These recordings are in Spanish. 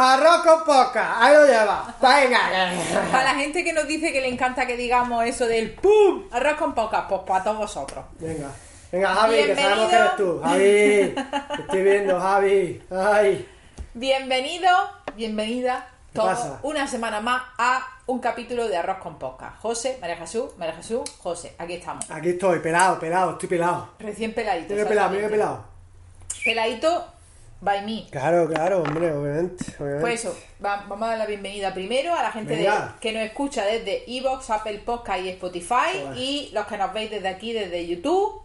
Arroz con poca, ahí lo lleva. Venga. Para la gente que nos dice que le encanta que digamos eso del ¡pum! Arroz con poca, pues para todos vosotros. Venga. Venga, Javi, que sabemos que eres tú. Javi, te estoy viendo, Javi. Ay. Bienvenido, bienvenida, ¿Qué todos una semana más a un capítulo de Arroz con Poca. José, María Jesús, María Jesús, José, aquí estamos. Aquí estoy, pelado, pelado, estoy pelado. Recién peladito. Que pelado, exactamente. pelado. Peladito by me. Claro, claro, hombre, obviamente. obviamente. Pues eso, va- vamos a dar la bienvenida primero a la gente de- que nos escucha desde Evox, Apple Podcast y Spotify Joder. y los que nos veis desde aquí, desde YouTube.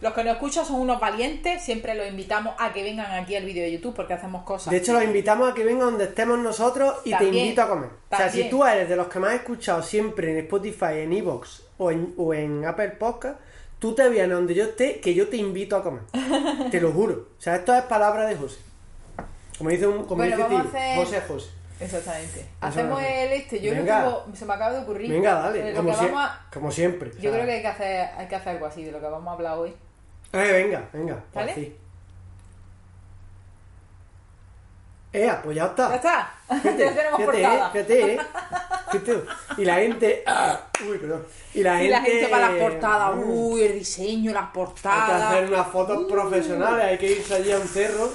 Los que nos escuchan son unos valientes, siempre los invitamos a que vengan aquí al vídeo de YouTube porque hacemos cosas. De hecho, los invitamos a que vengan donde estemos nosotros y te invito a comer. O sea, si tú eres de los que más has escuchado siempre en Spotify, en Evox o en, o en Apple Podcast, tú te vienes donde yo esté, que yo te invito a comer. te lo juro. O sea, esto es palabra de José. Como dice, un, como Bueno, dice a hacer- José José. Exactamente. Hacemos el este, yo Venga. no tengo, se me acaba de ocurrir. Venga, dale. lo Como, vamos a- como siempre. Yo creo que hay que hacer, hay que hacer algo así de lo que vamos a hablar hoy. Eh, venga, venga. ¿Vale? Así. Eh, pues ya está. Ya está. Fíjate, ya tenemos fíjate, portada. eh, fíjate, eh. Y la gente. ah, uy, perdón. Y la Y gente. la gente para las portadas. mm, Uy, el diseño, las Hay que portadas. hacer unas fotos profesionales, hay que irse allí a un cerro,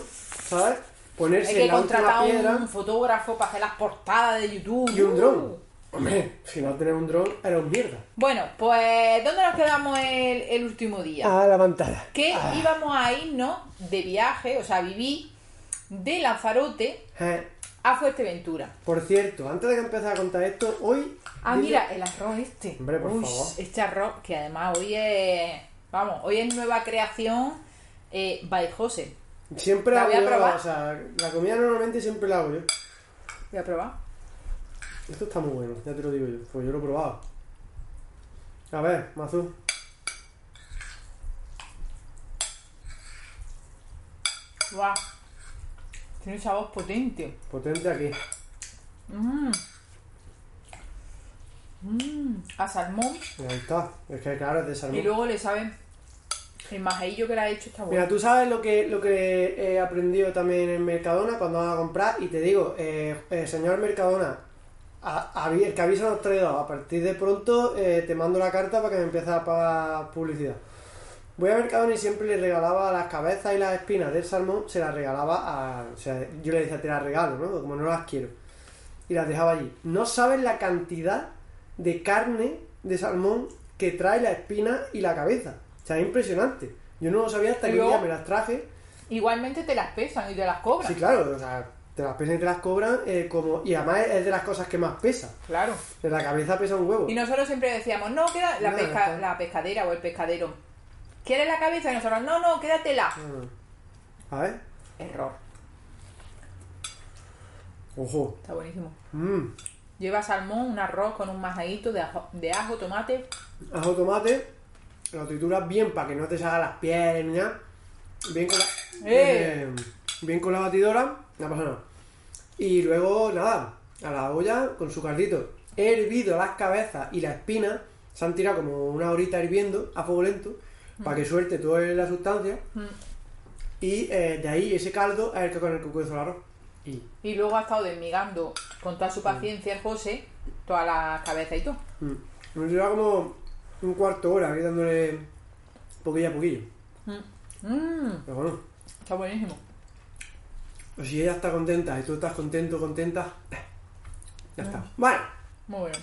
¿sabes? Ponerse Hay que en la contratar piedra un fotógrafo para hacer las portadas de YouTube. y un Uh. dron. Hombre, si no tenés un dron, era un mierda. Bueno, pues ¿dónde nos quedamos el, el último día? A la pantalla. Que Ah, íbamos a irnos de viaje, o sea, viví de Lanzarote eh, a Fuerteventura. por cierto, antes de que empezara a contar esto, hoy. Ah, dile- mira, el arroz este. Hombre, por Uy, favor. Este arroz, que además hoy es. Vamos, hoy es nueva creación eh, by José. Siempre La hago voy a yo, probar. o sea, la comida normalmente siempre la hago yo. Voy a probar. Esto está muy bueno, ya te lo digo yo, pues yo lo he probado. A ver, Mazú. Guau. Tiene un sabor potente. Potente aquí. Mmm. Mmm. A salmón. Ahí está. Es que claro, es de salmón. Y luego le saben. El majeillo que le ha hecho está bueno. Mira, tú sabes lo que, lo que he aprendido también en Mercadona cuando vas a comprar y te digo, eh, eh, señor Mercadona, a- a- el que avisa a los traidores, a partir de pronto eh, te mando la carta para que me empieces a pagar publicidad. Voy a Mercadona y siempre le regalaba las cabezas y las espinas del salmón, se las regalaba a... O sea, yo le decía, te las regalo, ¿no? Como no las quiero. Y las dejaba allí. No sabes la cantidad de carne de salmón que trae la espina y la cabeza. O sea, es impresionante. Yo no lo sabía hasta que un día me las traje. Igualmente te las pesan y te las cobran. Sí, claro, o sea, te las pesan y te las cobran eh, como... Y además es de las cosas que más pesa. Claro. De la cabeza pesa un huevo. Y nosotros siempre decíamos, no, queda la, No, pesca- la pescadera o el pescadero. ¿Quieres la cabeza? Y nosotros, no, no, quédatela. Mm. A ver. Error. Ojo. Está buenísimo. Mmm. Lleva salmón, un arroz con un majadito de ajo, de ajo tomate. Ajo tomate. Lo trituras bien para que no te salgan las pieles ni nada. Bien con la... ¡Eh! eh, bien con la batidora. No pasa nada. Y luego, nada. A la olla con su caldito. He hervido las cabezas y la espina. Se han tirado como una horita hirviendo a fuego lento. Para que suelte toda la sustancia. Mm. Y eh, de ahí ese caldo es el que con el que cuezo el arroz. Y Y luego ha estado desmigando con toda su paciencia el José todas las cabezas y todo. mm, me lleva como un cuarto hora ahí dándole poquillo a poquillo. Mmm, Pero bueno, está buenísimo. pues si ella está contenta y tú estás contento, contenta, ya está. Bueno, Muy bueno.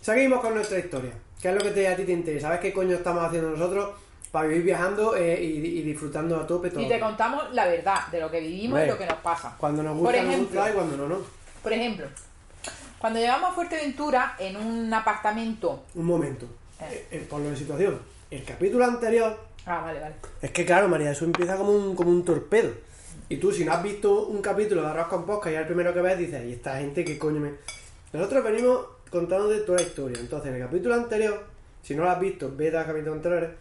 seguimos con nuestra historia. ¿Qué es lo que te, a ti te interesa? ¿Sabes qué coño estamos haciendo nosotros para vivir viajando eh, y, y disfrutando a tope todo? Y te contamos la verdad de lo que vivimos y lo que nos pasa. Cuando nos gusta, nos ejemplo. gusta y cuando no, no. Por ejemplo, cuando llegamos a Fuerteventura en un apartamento. Un momento. Eh. Eh, eh, por lo de situación. El capítulo anterior Ah, vale, vale. Es que claro, María, eso empieza como un, como un torpedo. Y tú, si no has visto un capítulo de Arroz con Posca y es el primero que ves, dices, ¿y esta gente qué coño me...? Nosotros venimos contándote toda la historia. Entonces, en el capítulo anterior, si no lo has visto, vete al capítulo anterior.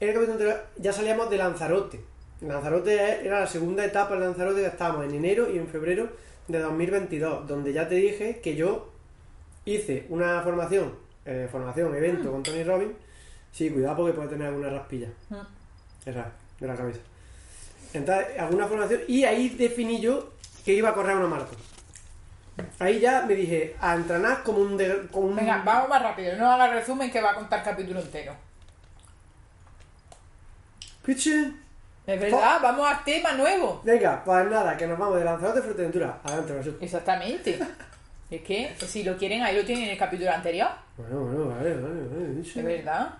En el capítulo anterior ya salíamos de Lanzarote. Lanzarote era la segunda etapa de Lanzarote que estábamos en enero y en febrero de 2022, donde ya te dije que yo hice una formación, eh, formación, evento con Tony Robbins. Sí, cuidado porque puede tener alguna raspilla. Mm. Esa, de la cabeza. Entonces, alguna formación. Y ahí definí yo que iba a correr una maratón. Ahí ya me dije, a entrenar como un... de- como un- Venga, vamos más rápido. No haga resumen que va a contar capítulo entero. Piche. Es verdad, vamos al tema nuevo. Venga, pues nada, que nos vamos de Lanzarote a Fuerteventura. Adelante, Jesús. Exactamente. Es que si lo quieren, ahí lo tienen en el capítulo anterior. Bueno, bueno, vale, vale, vale. Es verdad.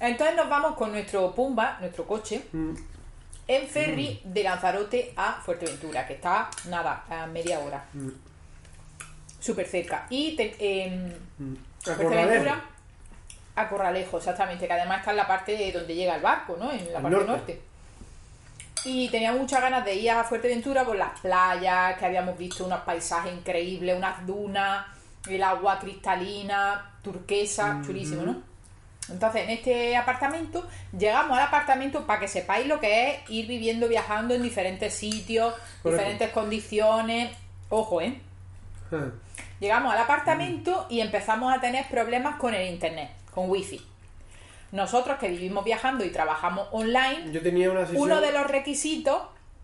Entonces nos vamos con nuestro Pumba, nuestro coche, Mm, en ferry de Lanzarote a Fuerteventura, que está, nada, a media hora. mm, Súper cerca. Y te- en mm. Fuerteventura. A Corralejo, exactamente, que además está en la parte donde llega el barco, ¿no? En la Al parte norte. norte. Y tenía muchas ganas de ir a Fuerteventura por las playas, que habíamos visto unos paisajes increíbles, unas dunas, el agua cristalina, turquesa, chulísimo, ¿no? Entonces, en este apartamento, llegamos al apartamento para que sepáis lo que es ir viviendo, viajando en diferentes sitios, Correcto. diferentes condiciones. Ojo, ¿eh? Llegamos al apartamento y empezamos a tener problemas con el internet, con wifi. Nosotros que vivimos viajando y trabajamos online, Yo tenía una sesión... uno de los requisitos,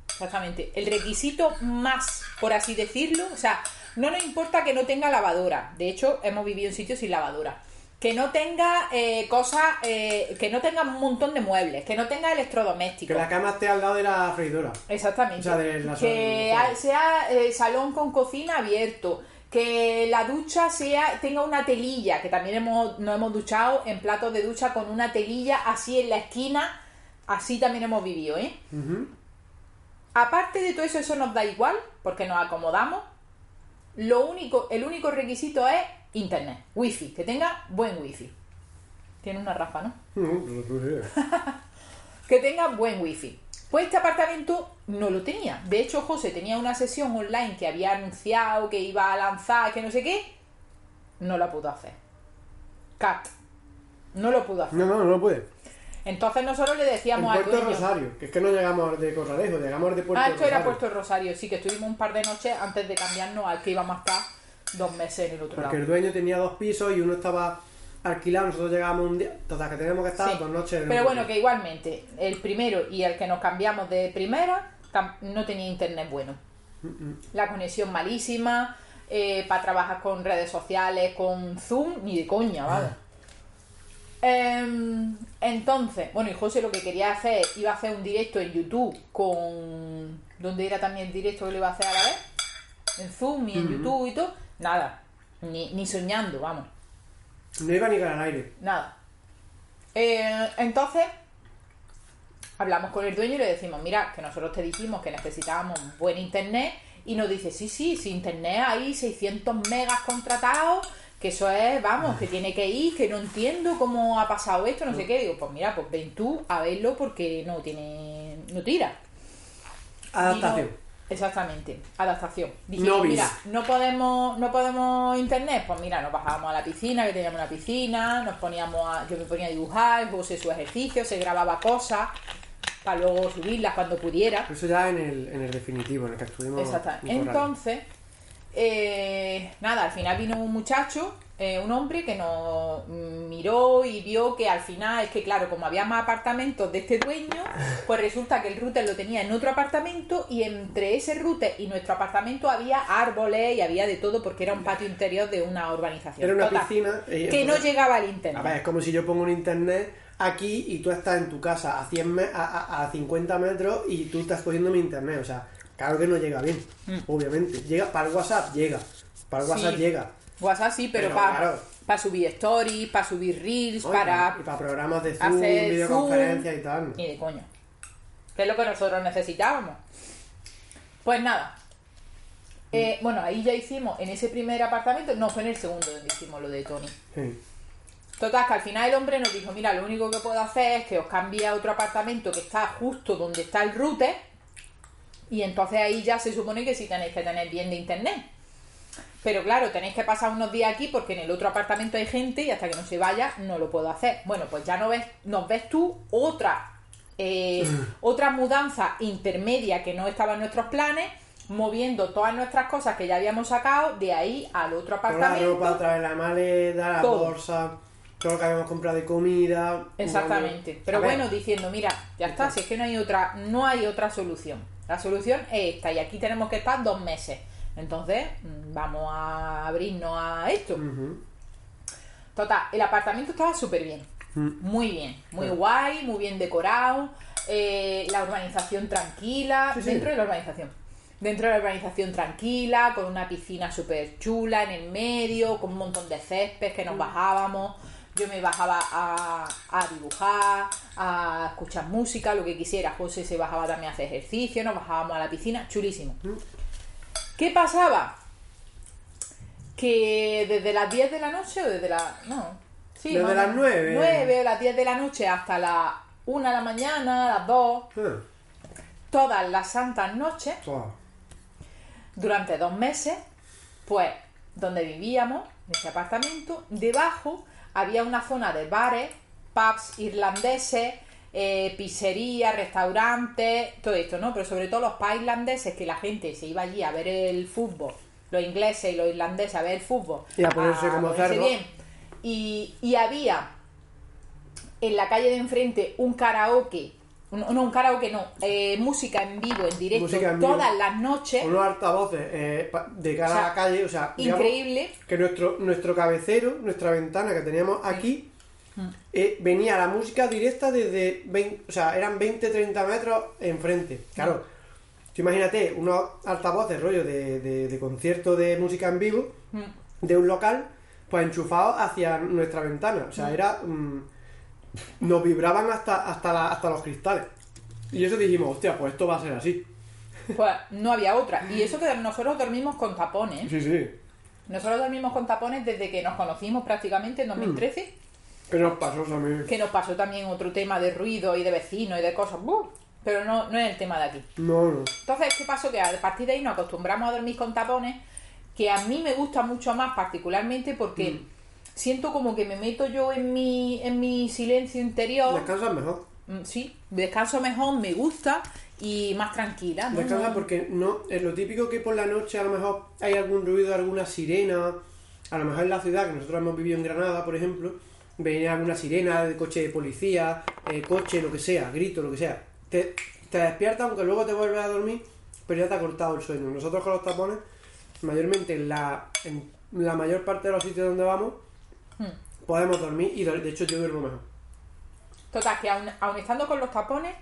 exactamente, el requisito más, por así decirlo, o sea, no nos importa que no tenga lavadora. De hecho, hemos vivido en sitios sin lavadora. Que no tenga eh, cosas, eh, que no tenga un montón de muebles, que no tenga Que electrodomésticos. la cama esté al lado de la freidora. Exactamente. O sea, de la que sea eh, salón con cocina abierto. Que la ducha sea tenga una telilla, que también hemos, nos hemos duchado en platos de ducha con una telilla así en la esquina. Así también hemos vivido, ¿eh? Aparte de todo eso, eso nos da igual, porque nos acomodamos. Lo único, el único requisito es internet, wifi, que tenga buen wifi. Tiene una rafa, ¿no? Que tenga buen wifi. Pues este apartamento no lo tenía. De hecho, José tenía una sesión online que había anunciado que iba a lanzar, que no sé qué. No la pudo hacer. Cat. No lo pudo hacer. No, no, no lo puede. Entonces nosotros le En decíamos al Puerto dueño... Rosario, que es que no llegamos de Corralejo, llegamos de Puerto Ah, esto Rosario. era Puerto Rosario, sí, que estuvimos un par de noches antes de cambiarnos al que íbamos a estar dos meses en el otro Porque el lado. dueño tenía dos pisos y uno estaba alquilado, nosotros llegábamos un día, total, que teníamos que estar Sí. dos noches en Pero un bueno, que igualmente, el primero y el que nos cambiamos de primera no tenía internet bueno. La conexión malísima, eh, para trabajar con redes sociales, con Zoom, ni de coña, ¿vale? Em, entonces, bueno, y José lo que quería hacer, iba a hacer un directo en YouTube con... ¿Dónde era también el directo que lo iba a hacer a la vez? En Zoom y en YouTube y todo. Nada, ni, ni soñando, vamos. No iba ni al aire. Nada. Eh, entonces, hablamos con el dueño y le decimos, mira, que nosotros te dijimos que necesitábamos buen internet y nos dice, sí, sí, sin internet hay 600 megas contratados, que eso es, vamos, que tiene que ir, que no entiendo cómo ha pasado esto, no sé qué. Digo, pues mira, pues ven tú a verlo porque no tiene, no tira. Adaptación. Exactamente, adaptación. Bis. mira, no podemos, no podemos internet, pues mira, nos bajábamos a la piscina, que teníamos una piscina, nos poníamos a, yo me ponía a dibujar, José su ejercicio, se grababa cosas para luego subirlas cuando pudiera. Eso ya en el, en el definitivo, en el que estuvimos. Exactamente. Entonces, eh, nada, al final vino un muchacho, eh, un hombre que nos mm, miró y vio que al final, es que claro, como había más apartamentos de este dueño, pues resulta que el router lo tenía en otro apartamento y entre ese router y nuestro apartamento había árboles y había de todo porque era un patio interior de una urbanización. Era una Total, piscina. Que no llegaba al A internet. ver, es como si yo pongo un internet aquí y tú estás en tu casa a 100 me- a, a- a 50 metros y tú estás cogiendo mi internet. O sea, claro que no llega bien, obviamente. Llega para el WhatsApp, llega. Para el WhatsApp Mm. Sí. llega. WhatsApp sí, pero, Pero, para claro. subir stories, para subir reels. Y para y para programas de Zoom, hacer videoconferencia Zoom. y tal. Ni de coño. Que es lo que nosotros necesitábamos. Pues nada. Eh, bueno, ahí ya hicimos en ese primer apartamento, no fue en el segundo donde hicimos lo de Tony. Sí. Total, que al final el hombre nos dijo, mira, lo único que puedo hacer es que os cambie a otro apartamento que está justo donde está el router y entonces ahí ya se supone que sí tenéis que tener bien de internet. Pero claro, tenéis que pasar unos días aquí porque en el otro apartamento hay gente y hasta que no se vaya no lo puedo hacer. Bueno, pues ya no ves, nos ves tú otra, eh, otra mudanza intermedia que no estaba en nuestros planes, moviendo todas nuestras cosas que ya habamos sacado de ahí al otro la apartamento. ropa, traer la maleta, la Todo. bolsa. todo lo que habíamos comprado de comida. Exactamente. Pero bueno, diciendo, mira, ya está, si es que no hay otra, no hay otra solución. La solución es esta, y aquí tenemos que estar dos meses. Entonces, mm, vamos a abrirnos a esto. Total, el apartamento estaba súper bien. Mm. Muy bien, muy guay, muy bien decorado. eh, la urbanización tranquila. Sí, sí. Dentro de la urbanización. Dentro de la urbanización tranquila, con una piscina súper chula en el medio, con un montón de césped que Mm. nos bajábamos. Yo me bajaba a, a dibujar, a escuchar música, lo que quisiera. José se bajaba también a hacer ejercicio, nos bajábamos a la piscina, chulísimo. ¿Qué pasaba? Que desde las 10 de la noche o desde la... No. Sí, Desde más las menos, 9. 9 o las 10 de la noche hasta las 1 de la mañana, las 2, Ah, todas las santas noches, durante dos meses, pues donde vivíamos, en ese apartamento, debajo había una zona de bares, pubs irlandeses, eh, pizzerías, restaurantes, todo esto, ¿no? Pero sobre todo los pubs irlandeses, que la gente se iba allí a ver el fútbol, los ingleses y los irlandeses a ver el fútbol. Y a ponerse como ponerse cerdo. bien. Y, y había en la calle de enfrente un karaoke, no, un karaoke no, eh, música en vivo, en directo, vivo. todas las noches. Unos altavoces eh, de cara O sea, a la calle, o sea, Increíble. que nuestro, nuestro cabecero, nuestra ventana que teníamos aquí. Eh, venía la música directa desde 20, o sea, eran 20-30 metros enfrente. Claro, tú imagínate unos altavoces rollo de, de, de concierto de música en vivo Mm. de un local, pues enchufados hacia nuestra ventana. O sea, era. mm, nos vibraban hasta, hasta, la- hasta los cristales. Y eso dijimos, hostia, pues esto va a ser así. Pues no había otra. Y eso que nosotros dormimos con tapones. Sí, sí. Nosotros dormimos con tapones desde que nos conocimos prácticamente en 2013. ¿Qué nos pasó también? Que nos pasó también otro tema de ruido y de vecinos y de cosas. Pero no, no es el tema de aquí. No, no. Entonces, ¿qué pasó? Que a partir de ahí nos acostumbramos a dormir con tapones, que a mí me gusta mucho más particularmente porque Mm. siento como que me meto yo en mi, en mi silencio interior. Descansas mejor. Mm, Sí, descanso mejor, me gusta y más tranquila. ¿no? Descansas No- porque no es lo típico que por la noche a lo mejor hay algún ruido, alguna sirena. A lo mejor en la ciudad, que nosotros hemos vivido en Granada, por ejemplo, venía alguna sirena de coche de policía, eh, coche, lo que sea, grito, lo que sea. Te, te despierta, aunque luego te vuelves a dormir, pero ya te ha cortado el sueño. Nosotros con los tapones, mayormente en la, en la mayor parte de los sitios donde vamos, Hmm. podemos dormir y de hecho yo duermo mejor. Total, que aun, aun estando con los tapones,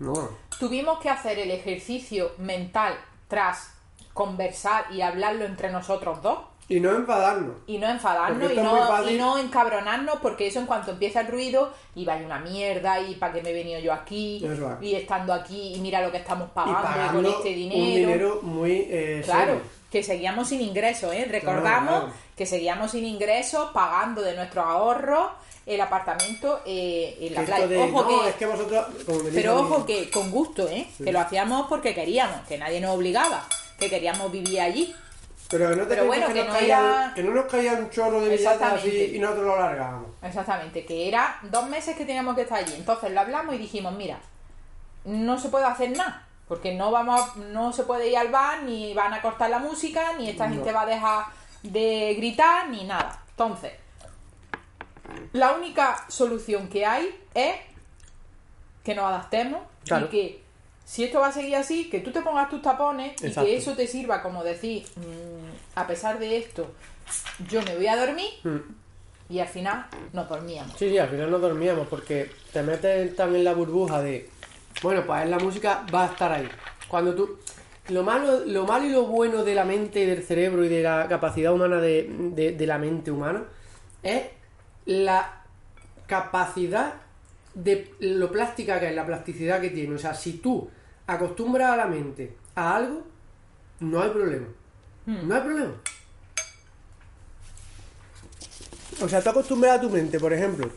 No. tuvimos que hacer el ejercicio mental tras conversar y hablarlo entre nosotros dos Y no enfadarnos. y no enfadarnos y no, y no encabronarnos porque eso en cuanto empieza el ruido y vaya una mierda y para qué me he venido yo aquí es. y estando aquí y mira lo que estamos Y pagando, con este un dinero. dinero muy eh, Claro, serio. que seguíamos sin ingresos, ¿eh? Recordamos Claro, claro. que seguíamos sin ingresos, pagando de nuestros ahorros el apartamento eh, en la playa. esto de, Ojo no, que, es que vosotros... como me pero ojo que con gusto, ¿eh? Que lo hacíamos porque queríamos, que nadie nos obligaba, que queríamos vivir allí. Pero que no te pero bueno, que, que no caía, era- que no nos caía un chorro de billetes así y nosotros lo largábamos. Exactamente, que era dos meses que teníamos que estar allí. Entonces lo hablamos y dijimos, mira, no se puede hacer nada, porque no vamos a- no se puede ir al bar, ni van a cortar la música, ni esta No. gente va a dejar de gritar, ni nada. Entonces, la única solución que hay es que nos adaptemos Claro. y que si esto va a seguir así, que tú te pongas tus tapones y que eso te sirva como decir, "Mm, a pesar de esto, yo me voy a dormir Mm. y al final nos dormíamos. Sí, sí, al final no dormíamos porque te metes también en la burbuja de, bueno, pues la música va a estar ahí. Cuando tú... Lo malo, lo malo y lo bueno de la mente y del cerebro y de la capacidad humana de, de- de la mente humana es la capacidad de lo plástica que es, la plasticidad que tiene. O sea, si tú acostumbras a la mente a algo, no hay problema. No hay problema. O sea, tú acostumbras a tu mente, por ejemplo,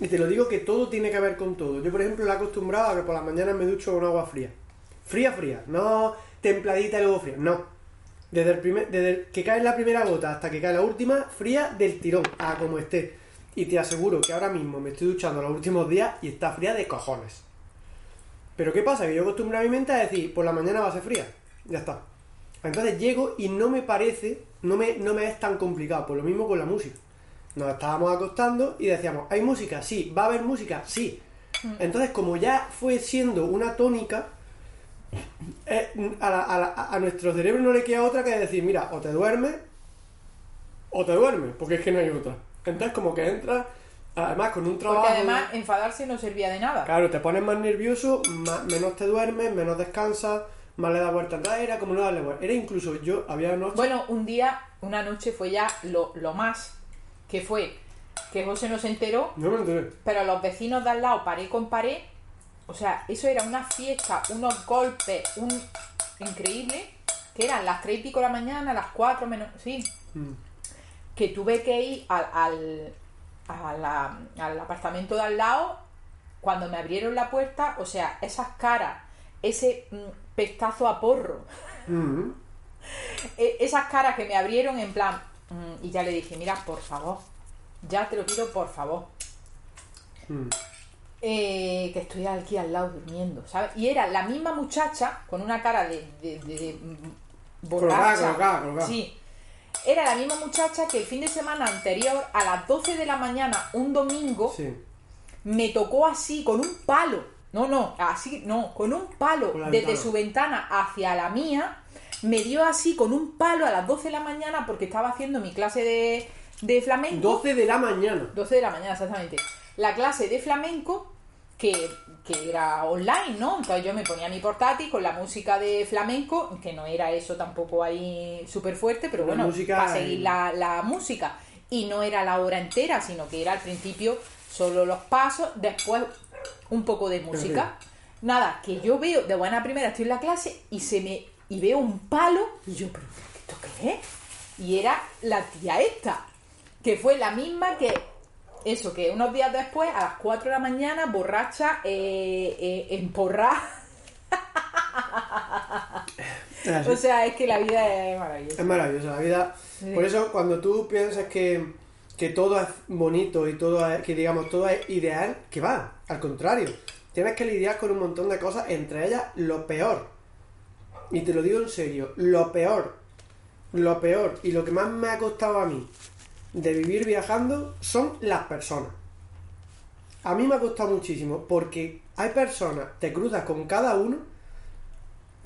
y te lo digo que todo tiene que ver con todo. Yo, por ejemplo, la he acostumbrado a que por las mañanas me ducho con agua fría. Fría, fría. No templadita y luego fría. No. Desde, el primer, desde el que cae la primera gota hasta que cae la última, fría del tirón, a como esté. Y te aseguro que ahora mismo me estoy duchando los últimos días y está fría de cojones. Pero ¿qué pasa? Que yo acostumbro a mi mente a decir, por la mañana va a ser fría. Ya está. Entonces llego y no me parece, no me, no me es tan complicado. Por lo mismo con la música. nos estábamos acostando y decíamos, ¿hay música? Sí. ¿Va a haber música? Sí. Entonces, como ya fue siendo una tónica, eh, a, la- a la- a nuestro cerebro no le queda otra que decir, mira, o te duermes o te duermes, porque es que no hay otra. Entonces, como que entras, además con un trabajo... Porque además enfadarse no servía de nada. Claro, te pones más nervioso, más- menos te duermes, menos descansas, más le das vuelta atrás, era como no darle vuelta. Era incluso, yo había noches... Bueno, un día, una noche fue ya lo, lo más, que fue que José no se enteró, No me enteré. pero los vecinos de al lado, pared con pared, o sea, eso era una fiesta, unos golpes, un increíble, que eran las tres y pico de la mañana, las cuatro menos, sí, Mm. que tuve que ir al, al, a la- al apartamento de al lado, cuando me abrieron la puerta, o sea, esas caras, ese mm, pestazo a porro, Mm. e- esas caras que me abrieron en plan, mm, y ya le dije, mira, por favor, ya te lo pido, por favor, eh, que estoy aquí al lado durmiendo, ¿sabes? Y era la misma muchacha con una cara de, de, de- de, borracha. Sí. Era la misma muchacha que el fin de semana anterior, a las 12 de la mañana, un domingo, Sí. me tocó así, con un palo. No, no, así, no, con un palo desde ventana. su ventana hacia la mía. Me dio así con un palo a las 12 de la mañana porque estaba haciendo mi clase de, de flamenco. 12 de la mañana. 12 de la mañana, exactamente. La clase de flamenco, que, que era online, ¿no? Entonces yo me ponía mi portátil con la música de flamenco, que no era eso tampoco ahí súper fuerte, pero La bueno, música para seguir la música. Y no era la hora entera, sino que era al principio solo los pasos, después un poco de música. Nada, que yo veo, de buena primera estoy en la clase y se me y veo un palo y yo, pero ¿esto qué es? Y era la tía esta, que fue la misma que eso, que unos días después, a las 4 de la mañana, borracha, eh, eh, emporrada. O sea, es que la vida es maravillosa. Es maravillosa la vida. Sí. Por eso, cuando tú piensas que, que todo es bonito y todo es, que digamos, todo es ideal, que va, al contrario. Tienes que lidiar con un montón de cosas, entre ellas lo peor. Y te lo digo en serio, lo peor, lo peor y lo que más me ha costado a mí de vivir viajando son las personas. A mí me ha costado muchísimo porque hay personas, te cruzas con cada uno,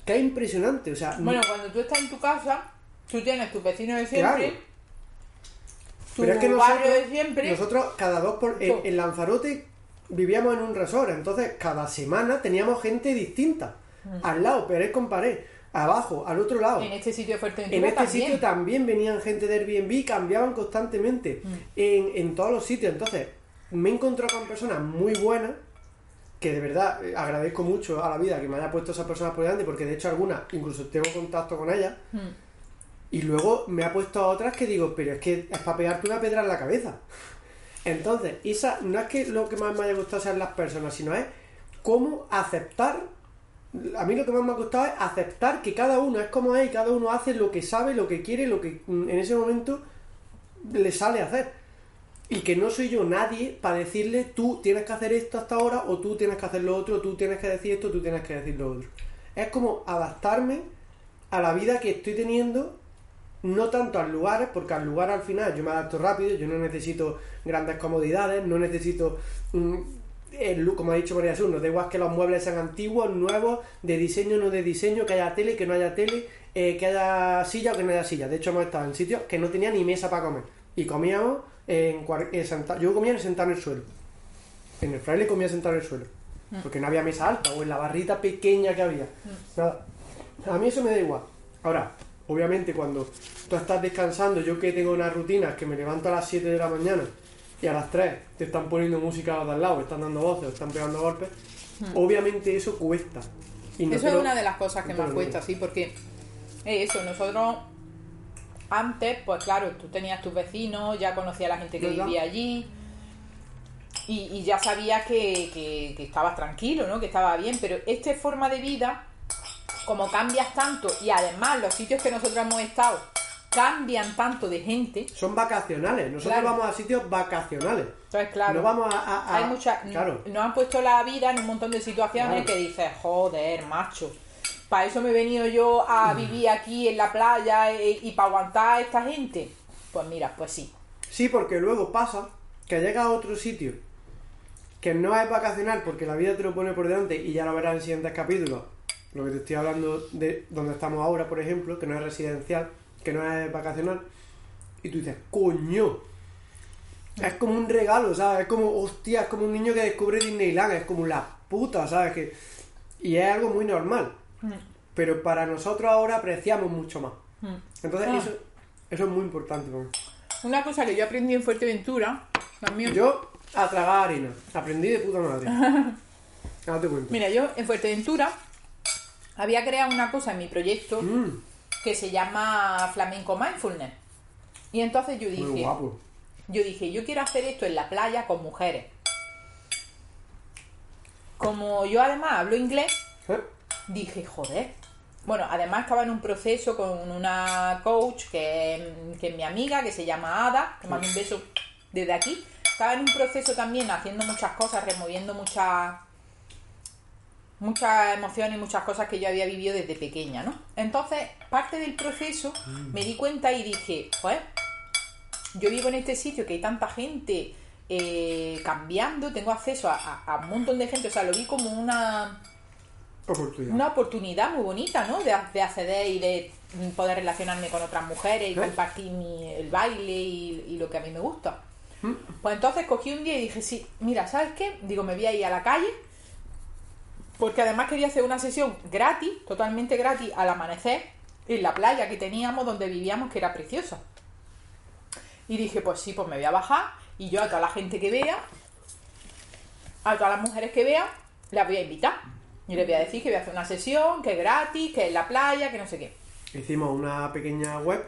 que es impresionante. O sea, Bueno, cuando tú estás en tu casa, tú tienes tus vecinos de siempre, Claro. tu Pero es que barrio nosotros, de siempre. nosotros cada dos por... En Lanzarote vivíamos en un resort, entonces cada semana teníamos gente distinta. Al lado, pared con pared. Abajo, al otro lado. En este sitio de En Fuerteventura este también. sitio también venían gente de Airbnb, cambiaban constantemente Mm. en, en todos los sitios. Entonces, me he encontrado con personas muy buenas que de verdad eh, agradezco mucho a la vida que me haya puesto esas personas por delante, porque de hecho algunas incluso tengo contacto con ellas. Mm. Y luego me ha puesto a otras que digo, pero es que es para pegarte una piedra en la cabeza. Entonces, esa no es que lo que más me haya gustado sean las personas, sino es cómo aceptar. A mí lo que más me ha gustado es aceptar que cada uno es como es y cada uno hace lo que sabe, lo que quiere, lo que mm, en ese momento le sale a hacer. Y que no soy yo nadie para decirle tú tienes que hacer esto hasta ahora o tú tienes que hacer lo otro, tú tienes que decir esto, tú tienes que decir lo otro. Es como adaptarme a la vida que estoy teniendo, no tanto al lugar, porque al lugar al final yo me adapto rápido, yo no necesito grandes comodidades, no necesito, mm, el como ha dicho María Jesús, no da igual que los muebles sean antiguos, nuevos, de diseño, no de diseño, que haya tele, que no haya tele, eh, que haya silla o que no haya silla. De hecho hemos estado en sitios que no tenía ni mesa para comer. Y comíamos en, eh, senta- yo comía en sentado en el suelo. En el fraile comía sentado en el suelo. Porque no había mesa alta o en la barrita pequeña que había. Nada. A mí eso me da igual. Ahora, obviamente cuando tú estás descansando, yo que tengo una rutina que me levanto a las 7 de la mañana y a las 3 te están poniendo música de al lado, están dando voces, están pegando golpes, obviamente eso cuesta. Y no Eso es lo- una de las cosas que no más cuesta, sí, porque es eso, nosotros antes, pues claro, tú tenías tus vecinos, ya conocías a la gente que ¿Verdad? vivía allí y, y ya sabías que, que, que estabas tranquilo, ¿no? Que estaba bien, pero esta forma de vida, como cambias tanto y además los sitios que nosotros hemos estado cambian tanto de gente, Son vacacionales, nosotros Claro. vamos a sitios vacacionales. entonces claro, No vamos a... a- a- hay muchas Claro. nos han puesto la vida en un montón de situaciones Claro. que dices joder macho para eso me he venido yo a Mm. vivir aquí en la playa eh, y, para aguantar a esta gente pues mira pues sí Sí, porque luego pasa que llegas a otro sitio que no es vacacional porque la vida te lo pone por delante y ya lo verás en siguientes capítulos. Lo que te estoy hablando de donde estamos ahora, por ejemplo, que no es residencial, que no es vacacional. Y tú dices, coño, es como un regalo, ¿sabes? Es como, hostia, es como un niño que descubre Disneyland, es como la puta, ¿sabes? Que... Y es algo muy normal. Mm. Pero para nosotros ahora apreciamos mucho más. Mm. Entonces Ah. eso, eso es muy importante. para mí. Una cosa que yo aprendí en Fuerteventura, también. Yo a tragar harina. Aprendí de puta madre. Ahora te cuento. Mira, yo en Fuerteventura había creado una cosa en mi proyecto Mm, que se llama Flamenco Mindfulness. Y entonces yo dije, yo dije, yo quiero hacer esto en la playa con mujeres. Como yo además hablo inglés, ¿Eh? dije, joder. Bueno, además estaba en un proceso con una coach que, que es mi amiga, que se llama Ada, que mando un beso desde aquí. Estaba en un proceso también haciendo muchas cosas, removiendo muchas muchas emociones y muchas cosas que yo había vivido desde pequeña, ¿no? Entonces, parte del proceso me di cuenta y dije, joder, yo vivo en este sitio que hay tanta gente eh, cambiando, tengo acceso a, a- a un montón de gente, o sea, lo vi como una, Oportunidad. una oportunidad muy bonita, ¿no? De, de acceder y de poder relacionarme con otras mujeres y ¿Eh? compartir mi- el baile y, y lo que a mí me gusta. Mm. Pues entonces cogí un día y dije, sí, mira, ¿sabes qué? Digo, me voy a ir a la calle, porque además quería hacer una sesión gratis, totalmente gratis, al amanecer, en la playa que teníamos donde vivíamos, que era preciosa. Y dije, pues sí, pues me voy a bajar y yo a toda la gente que vea, a todas las mujeres que vea, las voy a invitar. Y les voy a decir que voy a hacer una sesión, que es gratis, que es en la playa, que no sé qué. Hicimos una pequeña web.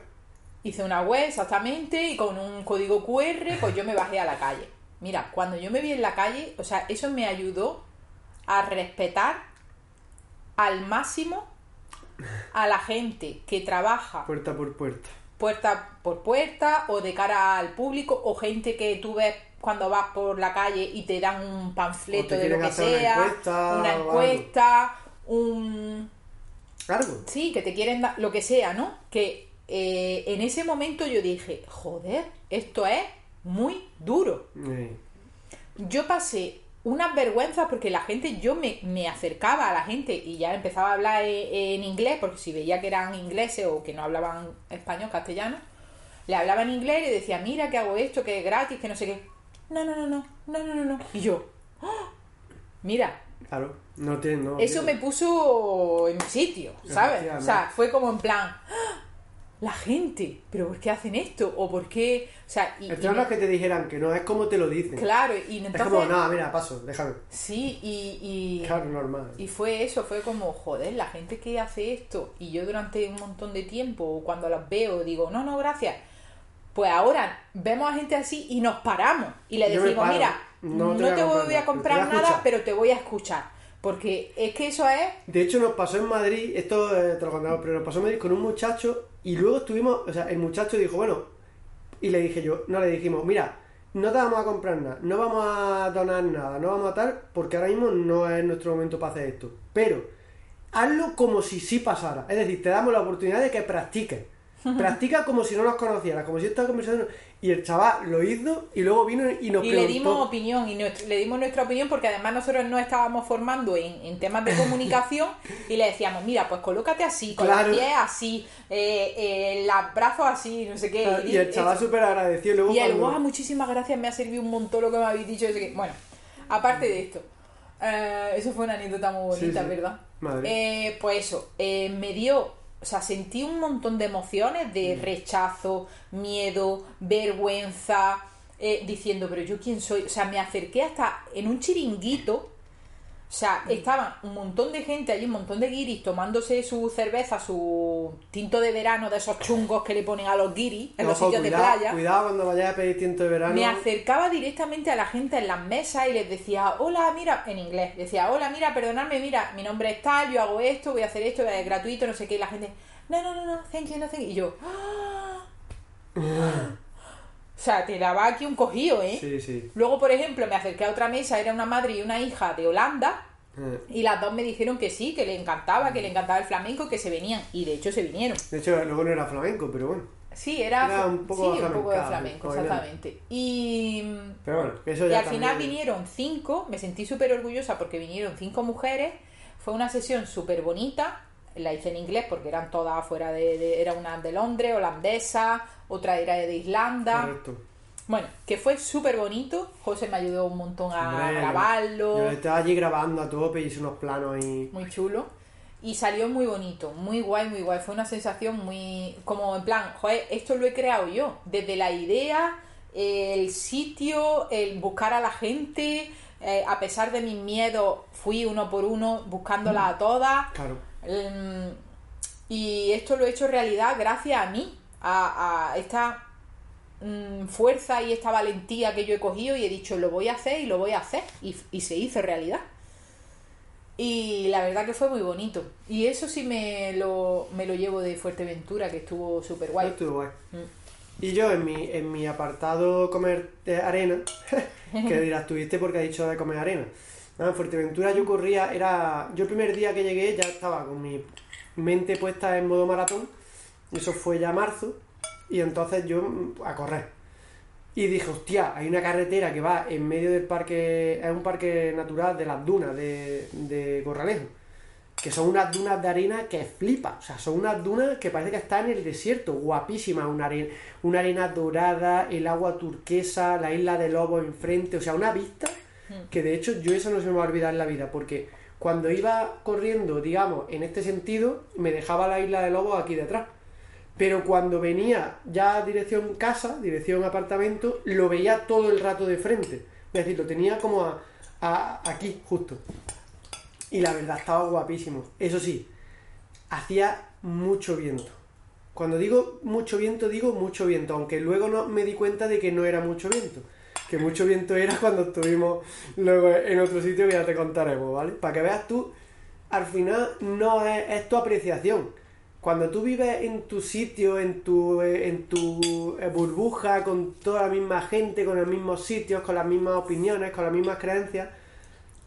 Hice una web exactamente y con un código QR, pues yo me bajé a la calle. Mira, cuando yo me vi en la calle, o sea, eso me ayudó a respetar al máximo a la gente que trabaja puerta por puerta. puerta por puerta o de cara al público o gente que tú ves cuando vas por la calle y te dan un panfleto de lo que hacer una sea, encuesta una encuesta, un Algo. Sí, que te quieren dar lo que sea, ¿no? Que eh, en ese momento yo dije, joder, esto es muy duro. Yo pasé unas vergüenzas porque la gente, yo me, me acercaba a la gente y ya empezaba a hablar e- en inglés, porque si veía que eran ingleses o que no hablaban español, castellano, le hablaba en inglés y le decía, mira que hago esto, que es gratis, que no sé qué. No, no, no, no, no, no, no, no. Y yo, "Ah, mira, claro. No tiene. No, eso me puso en mi sitio, ¿sabes? O sea, fue como en plan, ¡Ah! La gente, pero ¿por qué hacen esto? O ¿por qué? O sea, y, El tema es que te dijeran que no, es como te lo dicen. claro, y es entonces, como, no, mira, paso, déjame. sí, y, y, Claro, normal. y fue eso, fue como, joder, la gente que hace esto, y yo durante un montón de tiempo, cuando los veo, digo, no, no, gracias. Pues ahora vemos a gente así y nos paramos y le decimos, mira, No no te voy a voy a comprar nada, escuchar. pero te voy a escuchar. Porque es que eso es De hecho, nos pasó en Madrid, esto eh, te lo contamos, pero nos pasó en Madrid con un muchacho y luego estuvimos, o sea, el muchacho dijo, bueno, y le dije yo, no le dijimos, mira, no te vamos a comprar nada, no vamos a donar nada, no vamos a tal, porque ahora mismo no es nuestro momento para hacer esto. Pero hazlo como si sí pasara, es decir, te damos la oportunidad de que practiques. Practica como si no nos conocieras, como si esta conversación... Y el chaval lo hizo y luego vino y nos y preguntó... le dimos opinión y le dimos nuestra opinión porque además nosotros no estábamos formando en, en temas de comunicación y le decíamos mira pues colócate así con Claro. los pies así eh, eh, los brazos así no sé qué Y el chaval súper agradecido. Luego y él cuando- guau muchísimas gracias me ha servido un montón lo que me habéis dicho qué". bueno aparte de esto eh, eso fue una anécdota muy bonita sí. verdad Madre. Eh, pues eso eh, me dio o sea, sentí un montón de emociones de Mm. rechazo, miedo, vergüenza, eh, diciendo, pero yo quién soy. O sea, me acerqué hasta en un chiringuito. O sea, estaba un montón de gente allí, un montón de guiris tomándose su cerveza, su tinto de verano de esos chungos que le ponen a los guiris en los sitios cuidado, de playa. Cuidado cuando vayas a pedir tinto de verano. Me acercaba directamente a la gente en las mesas y les decía, hola, mira, en inglés, decía, hola, mira, perdonadme, mira, mi nombre es tal, yo hago esto, voy a hacer esto, es gratuito, no sé qué, y la gente, no, no, no, no, thank you, no, thank you. Y yo, "Ah". o sea, te daba aquí un cojío, ¿eh? Sí, sí. Luego, por ejemplo, me acerqué a otra mesa, era una madre y una hija de Holanda, Eh, y las dos me dijeron que sí, que le encantaba, que le encantaba el flamenco, que se venían, y de hecho se vinieron. De hecho, luego no era flamenco, pero bueno. Sí, era, Era un poco sí, un poco de flamenco, exactamente. Y, Pero bueno, eso y ya al final también- vinieron cinco, me sentí súper orgullosa porque vinieron cinco mujeres, fue una sesión súper bonita, la hice en inglés porque eran todas fuera de, de- era una de Londres, holandesa, otra era de Irlanda, Correcto. bueno, que fue súper bonito, José me ayudó un montón a Hombre, grabarlo, Yo estaba allí grabando a tope y hice unos planos ahí. muy chulo. Y salió muy bonito, muy guay, muy guay. Fue una sensación muy. Como en plan, joder, esto lo he creado yo. Desde la idea, el sitio, el buscar a la gente. eh, a pesar de mis miedos, fui uno por uno buscándolas a todas. Claro. Mm, y esto lo he hecho realidad gracias a mí, a, a esta mm, fuerza y esta valentía que yo he cogido y he dicho, lo voy a hacer y lo voy a hacer. Y, y se hizo realidad. Y la verdad que fue muy bonito. Y eso sí me lo, me lo llevo de Fuerteventura, que estuvo súper guay. Estuvo guay. Mm. Y yo en mi, en mi apartado comer de arena, que dirás, tuviste porque ha dicho de comer arena. Nada, en Fuerteventura yo corría, era. Yo el primer día que llegué ya estaba con mi mente puesta en modo maratón. Eso fue ya marzo. Y entonces yo mm, a correr. Y dije, hostia, hay una carretera que va en medio del parque, es un parque natural de las dunas de, de Corralejo. Que son unas dunas de arena que flipa. O sea, son unas dunas que parece que están en el desierto. Guapísimas. Una arena, una arena dorada, el agua turquesa, la isla de Lobos enfrente. O sea, una vista que de hecho yo eso no se me va a olvidar en la vida. Porque cuando iba corriendo, digamos, en este sentido, me dejaba la isla de Lobos aquí detrás. Pero cuando venía ya dirección casa, dirección apartamento, lo veía todo el rato de frente. Es decir, lo tenía como a- a- aquí, justo. Y la verdad estaba guapísimo. Eso sí, hacía mucho viento. Cuando digo mucho viento, digo mucho viento, aunque luego no me di cuenta de que no era mucho viento. Que mucho viento era cuando estuvimos luego en otro sitio que ya te contaremos, ¿vale? Para que veas tú, al final no es, es tu apreciación. Cuando tú vives en tu sitio, en tu, en tu eh, burbuja, con toda la misma gente, con los mismos sitios, con las mismas opiniones, con las mismas creencias,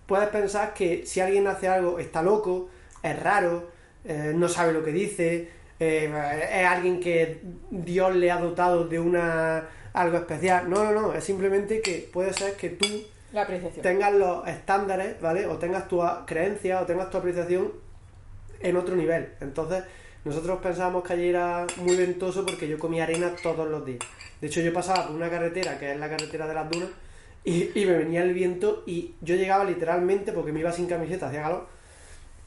puedes pensar que si alguien hace algo está loco, es raro, eh, no sabe lo que dice, eh, es alguien que Dios le ha dotado de una algo especial. No, no, no, es simplemente que puede ser que tú La apreciación. tengas los estándares, ¿vale? O tengas tu creencia o tengas tu apreciación en otro nivel. Entonces, nosotros pensábamos que allí era muy ventoso porque yo comía arena todos los días. De hecho, yo pasaba por una carretera, que es la carretera de las dunas, y, y me venía el viento y yo llegaba literalmente, porque me iba sin camiseta, hacía calor,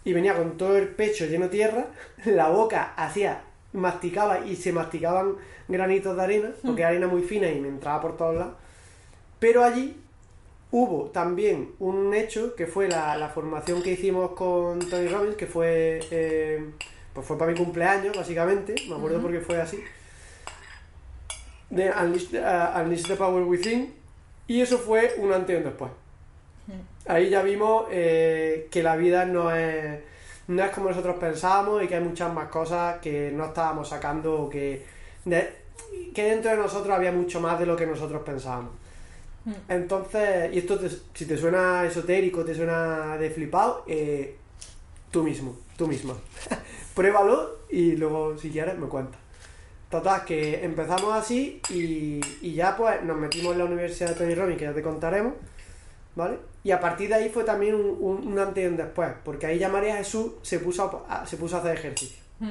y venía con todo el pecho lleno de tierra, la boca hacía, masticaba y se masticaban granitos de arena, porque era arena muy fina y me entraba por todos lados. Pero allí hubo también un hecho que fue la, la formación que hicimos con Tony Robbins, que fue eh, pues fue para mi cumpleaños, básicamente, me acuerdo porque fue así. De Unleash, uh, Unleash the Power Within, y eso fue un antes y un después. Ahí ya vimos eh, que la vida no es, no es como nosotros pensábamos y que hay muchas más cosas que no estábamos sacando o que, de- que dentro de nosotros había mucho más de lo que nosotros pensábamos. Entonces, y esto te- si te suena esotérico, te suena de flipado, eh, tú mismo, tú misma. Pruébalo y luego si quieres me cuentas. Total, que empezamos así y, y ya pues nos metimos en la Universidad de Tony Robbins, que ya te contaremos, ¿vale? Y a partir de ahí fue también un, un, un antes y un después, porque ahí ya María Jesús se puso a, se puso a hacer ejercicio. Mm.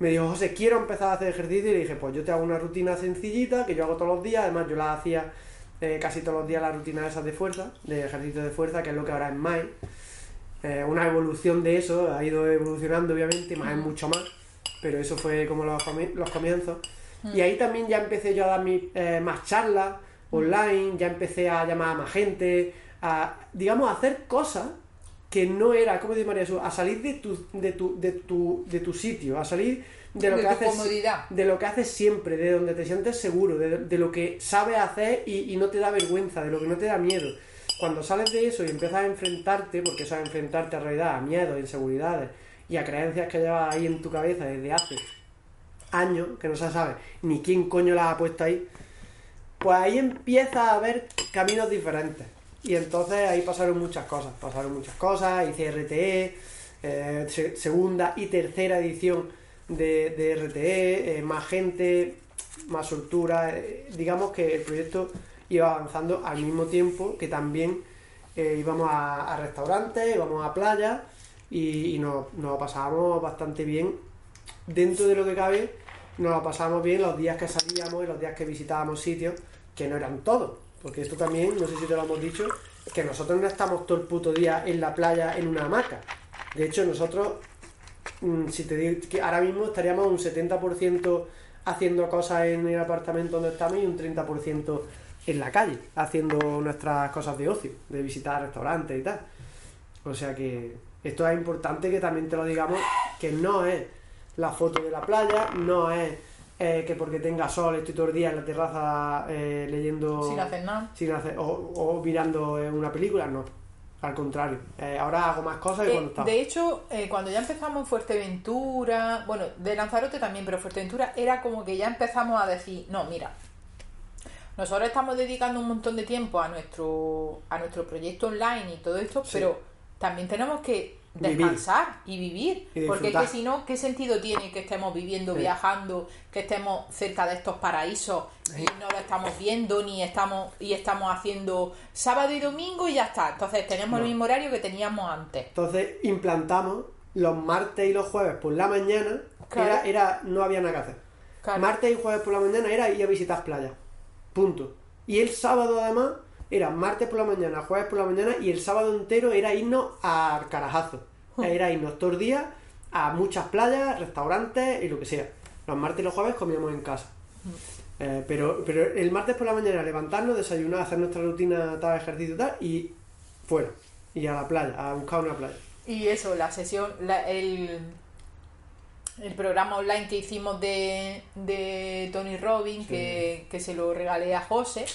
Me dijo, José, quiero empezar a hacer ejercicio y le dije, pues yo te hago una rutina sencillita que yo hago todos los días, además yo la hacía eh, casi todos los días la rutina esas de fuerza, de ejercicio de fuerza, que es lo que ahora es más. Eh, una evolución de eso, ha ido evolucionando obviamente, más es mucho más, pero eso fue como los, los comienzos. Y ahí también ya empecé yo a dar mis, eh, más charlas online, ya empecé a llamar a más gente, a, digamos, a hacer cosas que no era, ¿cómo dice María Jesús? A salir de tu, de tu, de tu, de tu sitio, a salir de lo De que haces comodidad. de lo que haces siempre, de donde te sientes seguro, de, de lo que sabes hacer y, y no te da vergüenza, de lo que no te da miedo. Cuando sales de eso y empiezas a enfrentarte, porque eso es enfrentarte a realidad, a miedos, inseguridades y a creencias que llevas ahí en tu cabeza desde hace años, que no se sabe ni quién coño las ha puesto ahí, pues ahí empieza a haber caminos diferentes. Y entonces ahí pasaron muchas cosas, pasaron muchas cosas, hice RTE, eh, se- segunda y tercera edición de, de RTE, eh, más gente, más soltura. eh, digamos que el proyecto iba avanzando al mismo tiempo que también íbamos a, restaurantes, íbamos a playas y, y nos, nos pasábamos bastante bien. Dentro de lo que cabe, nos lo pasábamos bien los días que salíamos y los días que visitábamos sitios, que no eran todos. Porque esto también, no sé si te lo hemos dicho, que nosotros no estamos todo el puto día en la playa en una hamaca. De hecho, nosotros, mm, si te digo que ahora mismo estaríamos un 70% haciendo cosas en el apartamento donde estamos y un 30% en la calle, haciendo nuestras cosas de ocio, de visitar restaurantes y tal. O sea que esto es importante que también te lo digamos, que no es la foto de la playa, no es eh, que porque tenga sol estoy todo el día en la terraza eh, leyendo Sin hacer nada. sin hacer- o, o mirando eh, una película, no. Al contrario. Eh, ahora hago más cosas que Eh, cuando estaba. de hecho, eh, cuando ya empezamos en Fuerteventura, bueno, de Lanzarote también, pero Fuerteventura era como que ya empezamos a decir, no, mira, nosotros estamos dedicando un montón de tiempo a nuestro, a nuestro proyecto online y todo esto, Sí. pero también tenemos que Vivir. descansar y vivir, Y porque es que si no, ¿qué sentido tiene que estemos viviendo, Sí. viajando, que estemos cerca de estos paraísos y no lo estamos viendo ni estamos y estamos haciendo sábado y domingo y ya está? Entonces tenemos No. el mismo horario que teníamos antes. Entonces implantamos los martes y los jueves por la mañana, Claro. era, era, no había nada que hacer. Claro. Martes y jueves por la mañana era ir a visitar playas. Punto. Y el sábado además era martes por la mañana, jueves por la mañana y el sábado entero era irnos a carajazo. Hmm. Era irnos todos los días a muchas playas, restaurantes y lo que sea. Los martes y los jueves comíamos en casa. Hmm. Eh, pero, pero el martes por la mañana levantarnos, desayunar, hacer nuestra rutina, tal ejercicio y tal, y fuera. Y a la playa, a buscar una playa. Y eso, la sesión, la- el, el programa online que hicimos de, de Tony Robbins, que, que se lo regalé a José.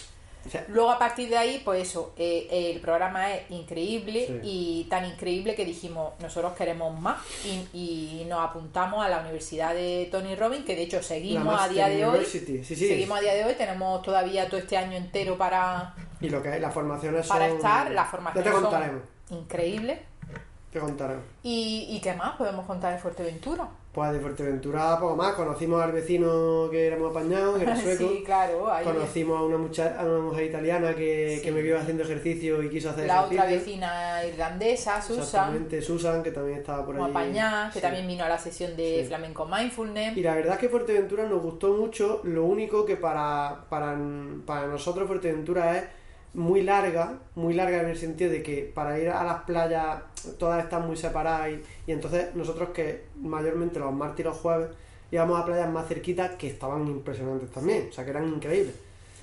O sea, Luego a partir de ahí, pues eso, eh, el programa es increíble Sí. y tan increíble que dijimos, nosotros queremos más y, y nos apuntamos a la Universidad de Tony Robbins, que de hecho seguimos a día de hoy. Sí, sí. Seguimos a día de hoy, tenemos todavía todo este año entero para, Y lo que es, las formaciones para son- estar, las Ya formaciones te contaremos. son increíbles. Te contaremos. ¿Y, ¿Y qué más podemos contar de Fuerteventura? Pues de Fuerteventura poco más. Conocimos al vecino que éramos apañados, que era sueco. Sí, claro, ahí Conocimos a una, mucha- a una mujer italiana que, Sí. que me vio haciendo ejercicio y quiso hacer la otra vecina irlandesa, Susan, Exactamente, Susan, que también estaba por allí. apañada, que Sí. también vino a la sesión de Sí. Flamenco Mindfulness. Y la verdad es que Fuerteventura nos gustó mucho. Lo único que para, para, para nosotros Fuerteventura es muy larga, muy larga en el sentido de que para ir a las playas todas están muy separadas y, y entonces nosotros que mayormente los martes y los jueves íbamos a playas más cerquitas que estaban impresionantes también, o sea que eran increíbles.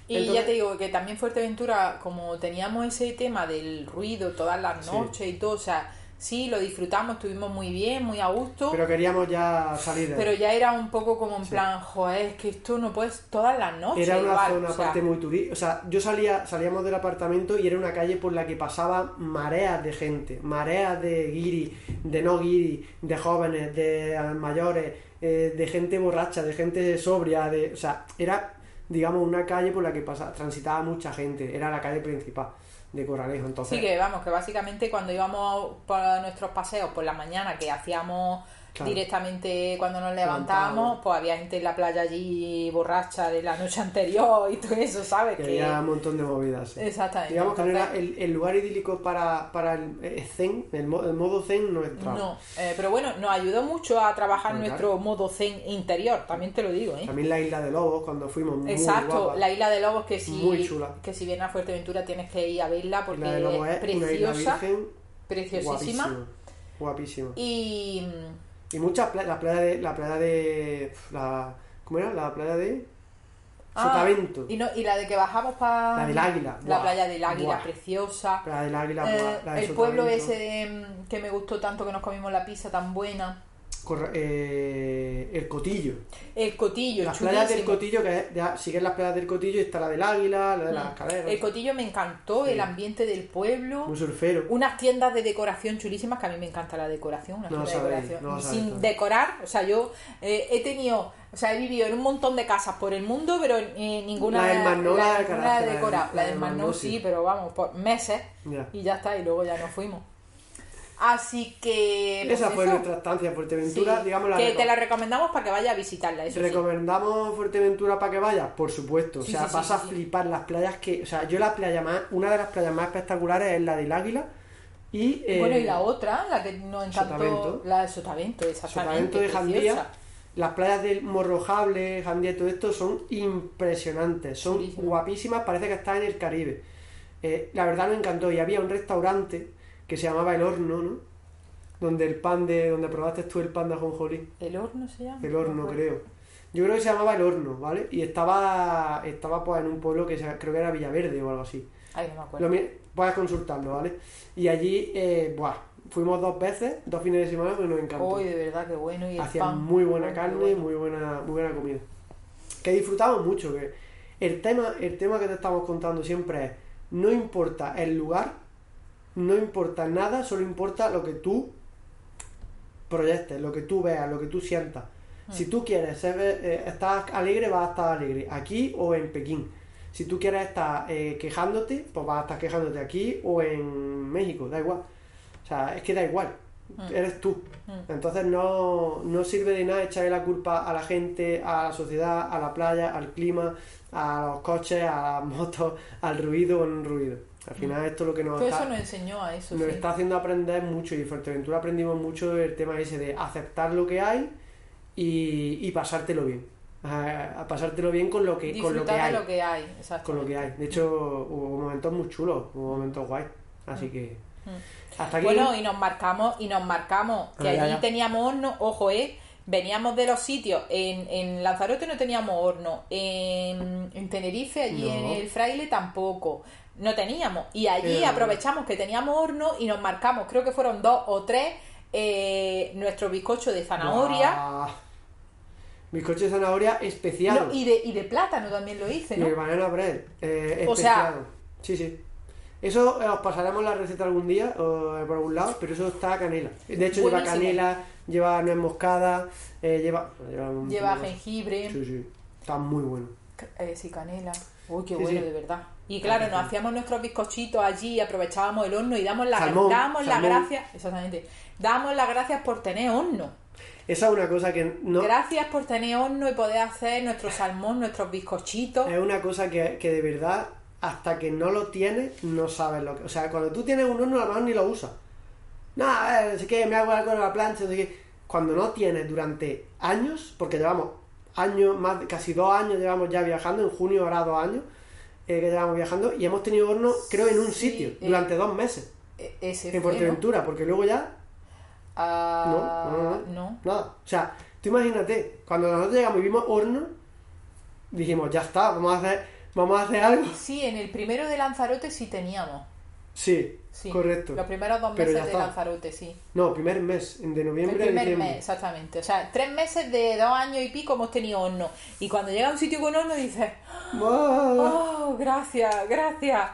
Y Entonces- ya te digo que también Fuerteventura, como teníamos ese tema del ruido todas las Sí. noches y todo, o sea, sí, lo disfrutamos, estuvimos muy bien, muy a gusto, pero, Pero queríamos ya salir de ahí. ya era un poco como en Sí. plan, joder, es que esto no puedes todas las noches. Era una igual", zona o sea, aparte muy turística. O sea, yo salía, salíamos del apartamento y era una calle por la que pasaban mareas de gente, mareas de guiri, de no guiri, de jóvenes, de mayores, eh, de gente borracha, de gente sobria, de, o sea, era, digamos, una calle por la que pasaba, transitaba mucha gente. Era la calle principal de Corralejo. Entonces, Sí, que vamos, que básicamente cuando íbamos por nuestros paseos por la mañana, que hacíamos Claro. directamente cuando nos levantábamos, Levantábamos. pues había gente en la playa allí borracha de la noche anterior y todo eso, ¿sabes? que Que- había un montón de movidas. sí. Exactamente. Digamos que no era el, el lugar idílico para, para el, eh, zen, el, mo- el modo zen no entraba. No, eh, pero bueno, nos ayudó mucho a trabajar Claro. nuestro modo zen interior, también te lo digo, ¿eh? También la isla de Lobos, cuando fuimos, muy Exacto, guapa. la isla de Lobos que si, Muy chula. que si vienes a Fuerteventura tienes que ir a verla porque Isla de Lobos es preciosa, virgen preciosísima. guapísima. Guapísima. Y Y muchas playas, la playa de. La playa de. La, ¿Cómo era? La playa de. Ah, Sotavento. y, no, y la de que bajamos para La del Águila. la Buah, playa del Águila, buah. preciosa. Playa del Águila, Eh, buah, la de el pueblo ese de, mm, que me gustó tanto que nos comimos la pizza tan buena. Eh, el Cotillo. El Cotillo, Las playas del chulísimo. Cotillo, que ya siguen las playas del Cotillo y está la del Águila, la de las Mm. escaleras. El Cotillo me encantó, Sí. el ambiente del pueblo. Muy surfero. Unas tiendas de decoración chulísimas, que a mí me encanta la decoración, una No de decoración. no lo sabéis Sin decorar, o sea, yo eh, he tenido, o sea, he vivido en un montón de casas por el mundo, pero eh, ninguna, La del Masnou, la de la la La del Masnou, sí, pero vamos, por meses y ya está, y luego ya nos fuimos. Así que. pues Esa fue eso. nuestra estancia en Fuerteventura, Sí, digamos la que te la recomendamos para que vayas a visitarla. Eso sí. ¿Recomendamos Fuerteventura para que vayas? Por supuesto. O sea, vas a flipar las playas que. O sea, yo la playa más. Una de las playas más espectaculares es la del Águila. Y. eh, Bueno, y la otra, la que nos encantó, Sotavento. la de Sotavento, exactamente. Sotavento de Jandía. Las playas del Morrojable, Jandía y todo esto son impresionantes. Son guapísimas, parece que estás en el Caribe. Eh, la verdad me encantó. Y había un restaurante que se llamaba El Horno, ¿no? Donde el pan de. donde probaste tú el pan de ajonjolí. ¿El horno se llama? El horno, creo. Yo creo que se llamaba El Horno, ¿vale? Y estaba, estaba pues en un pueblo que se- creo que era Villaverde o algo así. Ay, no me acuerdo. Lo puedes consultarlo, ¿vale? Y allí, eh, buah, fuimos dos veces, dos fines de semana, pues nos encantó. Uy, de verdad, qué bueno. Y el Hacían pan. muy buena carne, bueno. muy buena, muy buena comida. Que disfrutamos mucho, que el tema, el tema que te estamos contando siempre es, no importa el lugar, no importa nada, solo importa lo que tú proyectes, lo que tú veas, lo que tú sientas. Mm. Si tú quieres ser, eh, estar alegre, vas a estar alegre, aquí o en Pekín. Si tú quieres estar eh, quejándote, pues vas a estar quejándote aquí o en México, da igual. O sea, es que da igual, Mm. eres tú. Mm. Entonces no, no sirve de nada echarle la culpa a la gente, a la sociedad, a la playa, al clima, a los coches, a las motos, al ruido o no ruido. Al final esto es lo que nos, está, eso nos enseñó a eso, nos sí. está haciendo aprender mucho y en Fuerteventura aprendimos mucho el tema ese de aceptar lo que hay y, y pasártelo bien. A, a pasártelo bien con lo que, con lo que hay. lo que hay. Con lo que hay. De hecho, hubo momentos muy chulos, hubo momentos guay. Así que hasta aquí. Mm. Bueno, y nos marcamos, y nos marcamos que allí ya. teníamos horno, ojo, eh, veníamos de los sitios, en, en Lanzarote no teníamos horno, en, en Tenerife, allí No. en el Fraile tampoco, no teníamos, y allí Eh. aprovechamos que teníamos horno y nos marcamos, creo que fueron dos o tres, eh, nuestro bizcocho de zanahoria. Bizcocho de zanahoria especial. No, y, de, y de plátano también lo hice, Y ¿no? el banana bread. Eh, O sea- especiado. Sí, sí. Eso eh, os pasaremos la receta algún día o eh, por algún lado, pero eso está a canela. De hecho, lleva canela, lleva nuez moscada, lleva. Lleva, un- Lleva un- jengibre, Sí, sí. Está muy bueno. sí, canela. Uy, qué Sí, bueno, sí. de verdad. Y claro, nos hacíamos nuestros bizcochitos allí, aprovechábamos el horno y damos las dábamos las gracias, exactamente. Damos las gracias por tener horno. Esa es una cosa que no. Gracias por tener horno y poder hacer nuestro salmón, nuestros bizcochitos. Es una cosa que, que de verdad, hasta que no lo tienes, no sabes lo que. O sea, cuando tú tienes un horno, a lo mejor ni lo usas. No, sé que me hago algo en la plancha. Cuando no tienes durante años, porque llevamos años, más casi dos años llevamos ya viajando, en junio hará dos años eh, que llevamos viajando, y hemos tenido horno, creo, en un Sí, sitio, eh, durante dos meses, E- Ese en fue, ¿no? Fuerteventura, porque luego ya Ah, No, no, no. no. Nada. O sea, tú imagínate, cuando nosotros llegamos y vimos horno, dijimos, ya está, vamos a hacer, vamos a hacer algo. Sí, en el primero de Lanzarote sí teníamos. Sí, Sí. correcto. Los primeros dos meses de está. Lanzarote, sí. No, primer mes, de El noviembre a primer mes, exactamente. O sea, tres meses de dos años y pico hemos tenido horno. Y cuando llega a un sitio con horno dices, oh, gracias, gracias.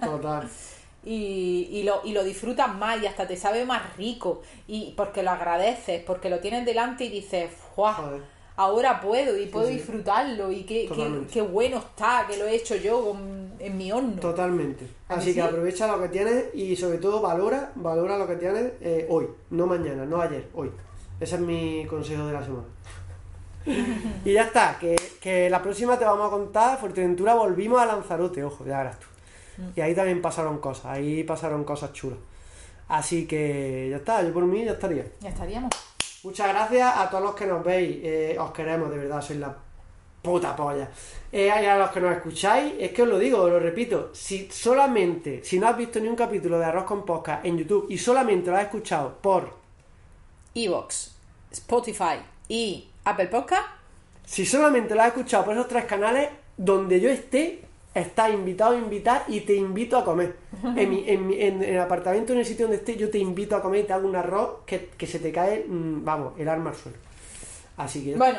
Total. y, y lo, y lo disfrutas más y hasta te sabe más rico. Y porque lo agradeces, porque lo tienes delante y dices, ¡guau! Ahora puedo y puedo sí. disfrutarlo y qué, qué, qué bueno está que lo he hecho yo con- en mi horno. Totalmente. ¿A que Así que sí? aprovecha aprovecha lo que tienes y sobre todo valora, valora lo que tienes eh, hoy, no mañana, no ayer, hoy. Ese es mi consejo de la semana. y ya está, que, que la próxima te vamos a contar, Fuerteventura volvimos a Lanzarote, ojo, ya verás tú. Y ahí también pasaron cosas, ahí pasaron cosas chulas. Así que ya está, yo por mí ya estaría. Ya estaríamos. Muchas gracias a todos los que nos veis. eh, os queremos, de verdad, sois la puta polla. Eh, y a los que nos escucháis, es que os lo digo, os lo repito. Si solamente, si no has visto ni un capítulo de Arroz con Podcast en YouTube y solamente lo has escuchado por. Evox, Spotify y Apple Podcast. Si solamente lo has escuchado por esos tres canales, donde yo esté, estás invitado a invitar y te invito a comer. En, mi, en, mi- en el apartamento, en el sitio donde esté, yo te invito a comer y te hago un arroz que, que se te cae, mm, vamos, el arma al suelo. Así que. Bueno,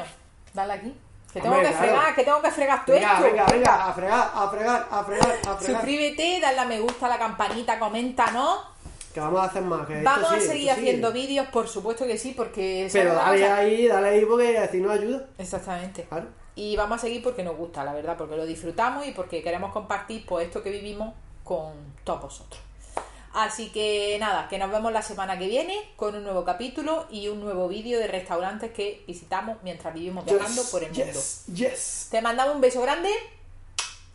dale aquí. Que tengo Hombre, que claro. fregar, que tengo que fregar todo venga, esto. venga, venga, a fregar, a fregar, a fregar, a fregar. Suscríbete, dale a me gusta, a la campanita, coméntanos. Que vamos a hacer más. Que Vamos a sigue, seguir sigue. haciendo vídeos, por supuesto que sí, porque... Pero ¿sabes una dale ahí, dale ahí porque así nos ayuda. Exactamente. Claro. Y vamos a seguir porque nos gusta, la verdad, porque lo disfrutamos y porque queremos compartir pues esto que vivimos con todos vosotros. Así que nada, que nos vemos la semana que viene con un nuevo capítulo y un nuevo vídeo de restaurantes que visitamos mientras vivimos viajando Yes, por el mundo. yes, yes. Te mandamos un beso grande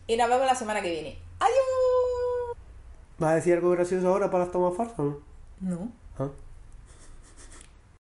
y nos vemos la semana que viene. ¡Adiós! ¿Vas a decir algo gracioso ahora para las tomas falsas? no? No. Ah.